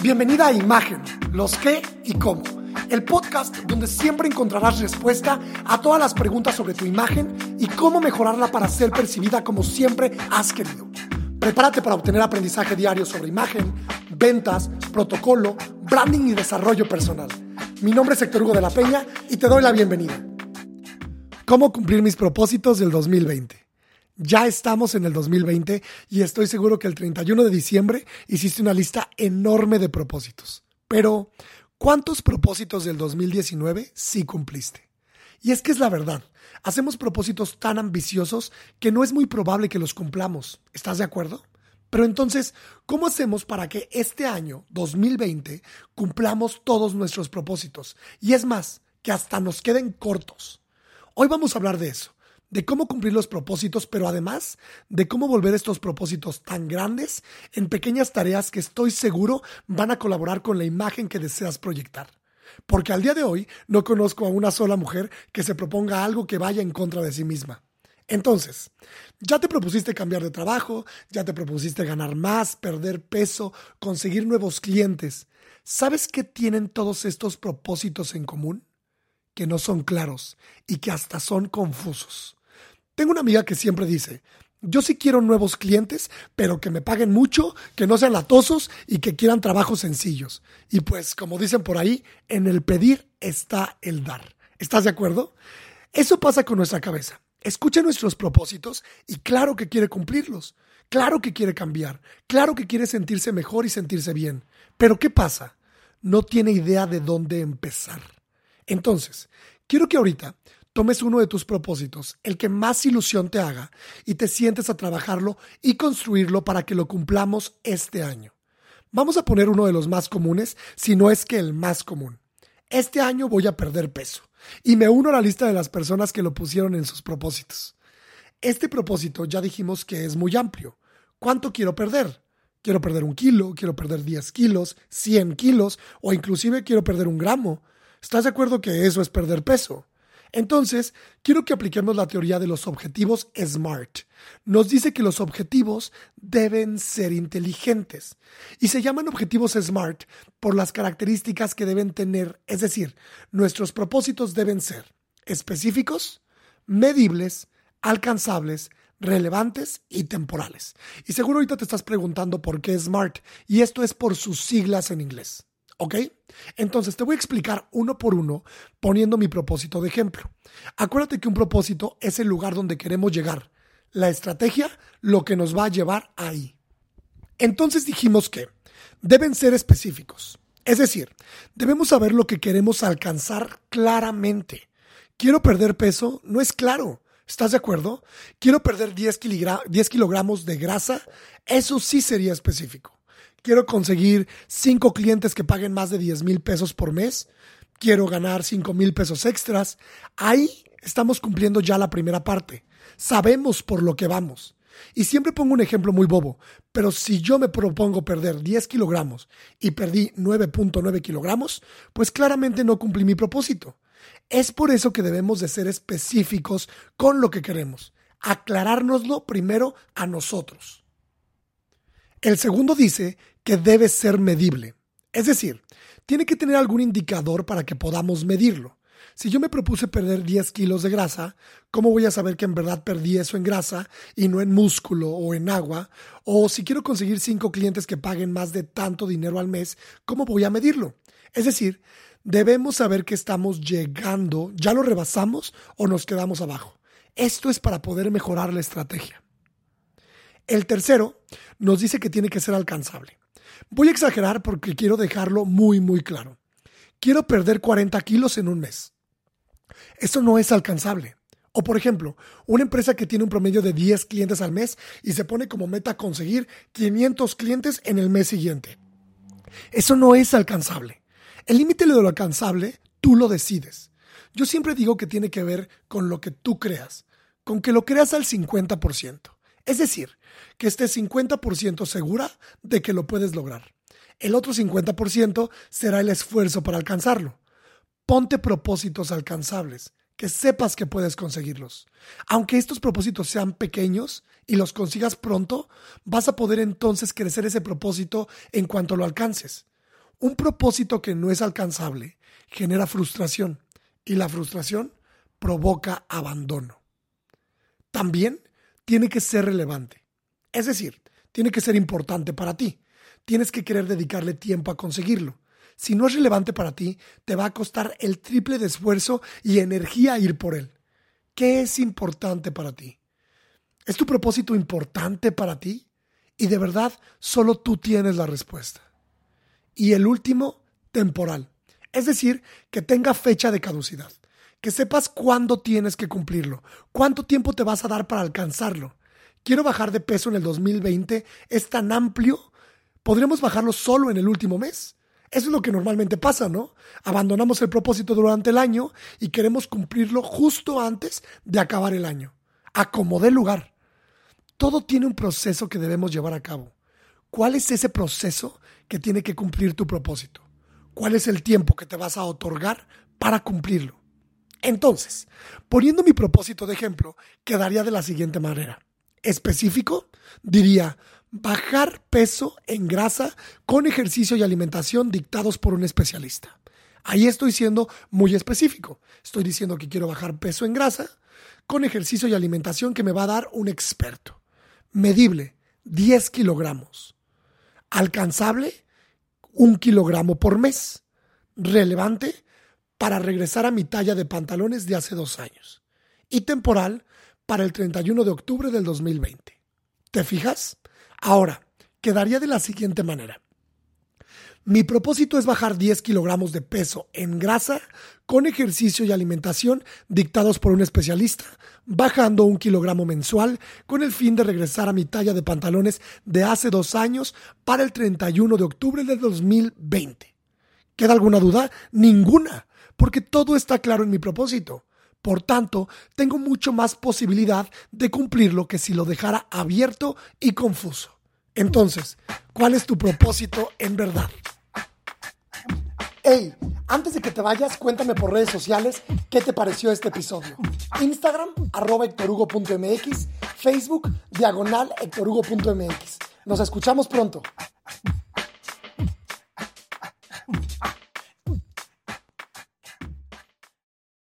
Bienvenida a Imagen, los qué y cómo. El podcast donde siempre encontrarás respuesta a todas las preguntas sobre tu imagen y cómo mejorarla para ser percibida como siempre has querido. Prepárate para obtener aprendizaje diario sobre imagen, ventas, protocolo, branding y desarrollo personal. Mi nombre es Héctor Hugo de la Peña y te doy la bienvenida. ¿Cómo cumplir mis propósitos del 2020? Ya estamos en el 2020 y estoy seguro que el 31 de diciembre hiciste una lista enorme de propósitos. Pero, ¿cuántos propósitos del 2019 sí cumpliste? Y es que es la verdad, hacemos propósitos tan ambiciosos que no es muy probable que los cumplamos. ¿Estás de acuerdo? Pero entonces, ¿cómo hacemos para que este año, 2020, cumplamos todos nuestros propósitos? Y es más, que hasta nos queden cortos. Hoy vamos a hablar de eso de cómo cumplir los propósitos, pero además de cómo volver estos propósitos tan grandes en pequeñas tareas que estoy seguro van a colaborar con la imagen que deseas proyectar. Porque al día de hoy no conozco a una sola mujer que se proponga algo que vaya en contra de sí misma. Entonces, ya te propusiste cambiar de trabajo, ya te propusiste ganar más, perder peso, conseguir nuevos clientes. ¿Sabes qué tienen todos estos propósitos en común? Que no son claros y que hasta son confusos. Tengo una amiga que siempre dice, yo sí quiero nuevos clientes, pero que me paguen mucho, que no sean latosos y que quieran trabajos sencillos. Y pues, como dicen por ahí, en el pedir está el dar. ¿Estás de acuerdo? Eso pasa con nuestra cabeza. Escucha nuestros propósitos y claro que quiere cumplirlos. Claro que quiere cambiar. Claro que quiere sentirse mejor y sentirse bien. Pero ¿qué pasa? No tiene idea de dónde empezar. Entonces, quiero que ahorita tomes uno de tus propósitos, el que más ilusión te haga, y te sientes a trabajarlo y construirlo para que lo cumplamos este año. Vamos a poner uno de los más comunes, si no es que el más común. Este año voy a perder peso, y me uno a la lista de las personas que lo pusieron en sus propósitos. Este propósito ya dijimos que es muy amplio. ¿Cuánto quiero perder? Quiero perder un kilo, quiero perder 10 kilos, 100 kilos o inclusive quiero perder un gramo. ¿Estás de acuerdo que eso es perder peso? Entonces, quiero que apliquemos la teoría de los objetivos SMART. Nos dice que los objetivos deben ser inteligentes y se llaman objetivos SMART por las características que deben tener, es decir, nuestros propósitos deben ser específicos, medibles, alcanzables, relevantes y temporales. Y seguro ahorita te estás preguntando por qué SMART y esto es por sus siglas en inglés. ¿Ok? Entonces te voy a explicar uno por uno poniendo mi propósito de ejemplo. Acuérdate que un propósito es el lugar donde queremos llegar. La estrategia, lo que nos va a llevar ahí. Entonces dijimos que deben ser específicos. Es decir, debemos saber lo que queremos alcanzar claramente. Quiero perder peso, no es claro. ¿Estás de acuerdo? Quiero perder 10, 10 kilogramos de grasa, eso sí sería específico quiero conseguir cinco clientes que paguen más de 10 mil pesos por mes, quiero ganar 5 mil pesos extras. Ahí estamos cumpliendo ya la primera parte. Sabemos por lo que vamos. Y siempre pongo un ejemplo muy bobo, pero si yo me propongo perder 10 kilogramos y perdí 9.9 kilogramos, pues claramente no cumplí mi propósito. Es por eso que debemos de ser específicos con lo que queremos, aclarárnoslo primero a nosotros. El segundo dice que debe ser medible. Es decir, tiene que tener algún indicador para que podamos medirlo. Si yo me propuse perder 10 kilos de grasa, ¿cómo voy a saber que en verdad perdí eso en grasa y no en músculo o en agua? O si quiero conseguir 5 clientes que paguen más de tanto dinero al mes, ¿cómo voy a medirlo? Es decir, debemos saber que estamos llegando, ya lo rebasamos o nos quedamos abajo. Esto es para poder mejorar la estrategia. El tercero nos dice que tiene que ser alcanzable. Voy a exagerar porque quiero dejarlo muy, muy claro. Quiero perder 40 kilos en un mes. Eso no es alcanzable. O por ejemplo, una empresa que tiene un promedio de 10 clientes al mes y se pone como meta conseguir 500 clientes en el mes siguiente. Eso no es alcanzable. El límite de lo alcanzable tú lo decides. Yo siempre digo que tiene que ver con lo que tú creas, con que lo creas al 50%. Es decir, que estés 50% segura de que lo puedes lograr. El otro 50% será el esfuerzo para alcanzarlo. Ponte propósitos alcanzables, que sepas que puedes conseguirlos. Aunque estos propósitos sean pequeños y los consigas pronto, vas a poder entonces crecer ese propósito en cuanto lo alcances. Un propósito que no es alcanzable genera frustración y la frustración provoca abandono. También tiene que ser relevante. Es decir, tiene que ser importante para ti. Tienes que querer dedicarle tiempo a conseguirlo. Si no es relevante para ti, te va a costar el triple de esfuerzo y energía ir por él. ¿Qué es importante para ti? ¿Es tu propósito importante para ti? Y de verdad, solo tú tienes la respuesta. Y el último, temporal. Es decir, que tenga fecha de caducidad. Que sepas cuándo tienes que cumplirlo. Cuánto tiempo te vas a dar para alcanzarlo. Quiero bajar de peso en el 2020. Es tan amplio. ¿Podremos bajarlo solo en el último mes? Eso es lo que normalmente pasa, ¿no? Abandonamos el propósito durante el año y queremos cumplirlo justo antes de acabar el año. Acomodé lugar. Todo tiene un proceso que debemos llevar a cabo. ¿Cuál es ese proceso que tiene que cumplir tu propósito? ¿Cuál es el tiempo que te vas a otorgar para cumplirlo? Entonces, poniendo mi propósito de ejemplo, quedaría de la siguiente manera. Específico, diría, bajar peso en grasa con ejercicio y alimentación dictados por un especialista. Ahí estoy siendo muy específico. Estoy diciendo que quiero bajar peso en grasa con ejercicio y alimentación que me va a dar un experto. Medible, 10 kilogramos. Alcanzable, un kilogramo por mes. Relevante, para regresar a mi talla de pantalones de hace dos años. Y temporal, para el 31 de octubre del 2020. ¿Te fijas? Ahora, quedaría de la siguiente manera. Mi propósito es bajar 10 kilogramos de peso en grasa con ejercicio y alimentación dictados por un especialista, bajando un kilogramo mensual con el fin de regresar a mi talla de pantalones de hace dos años para el 31 de octubre de 2020. ¿Queda alguna duda? Ninguna, porque todo está claro en mi propósito. Por tanto, tengo mucho más posibilidad de cumplirlo que si lo dejara abierto y confuso. Entonces, ¿cuál es tu propósito en verdad? Hey, antes de que te vayas, cuéntame por redes sociales qué te pareció este episodio. Instagram, arroba hectorugo.mx, Facebook, diagonal hectorugo.mx. Nos escuchamos pronto.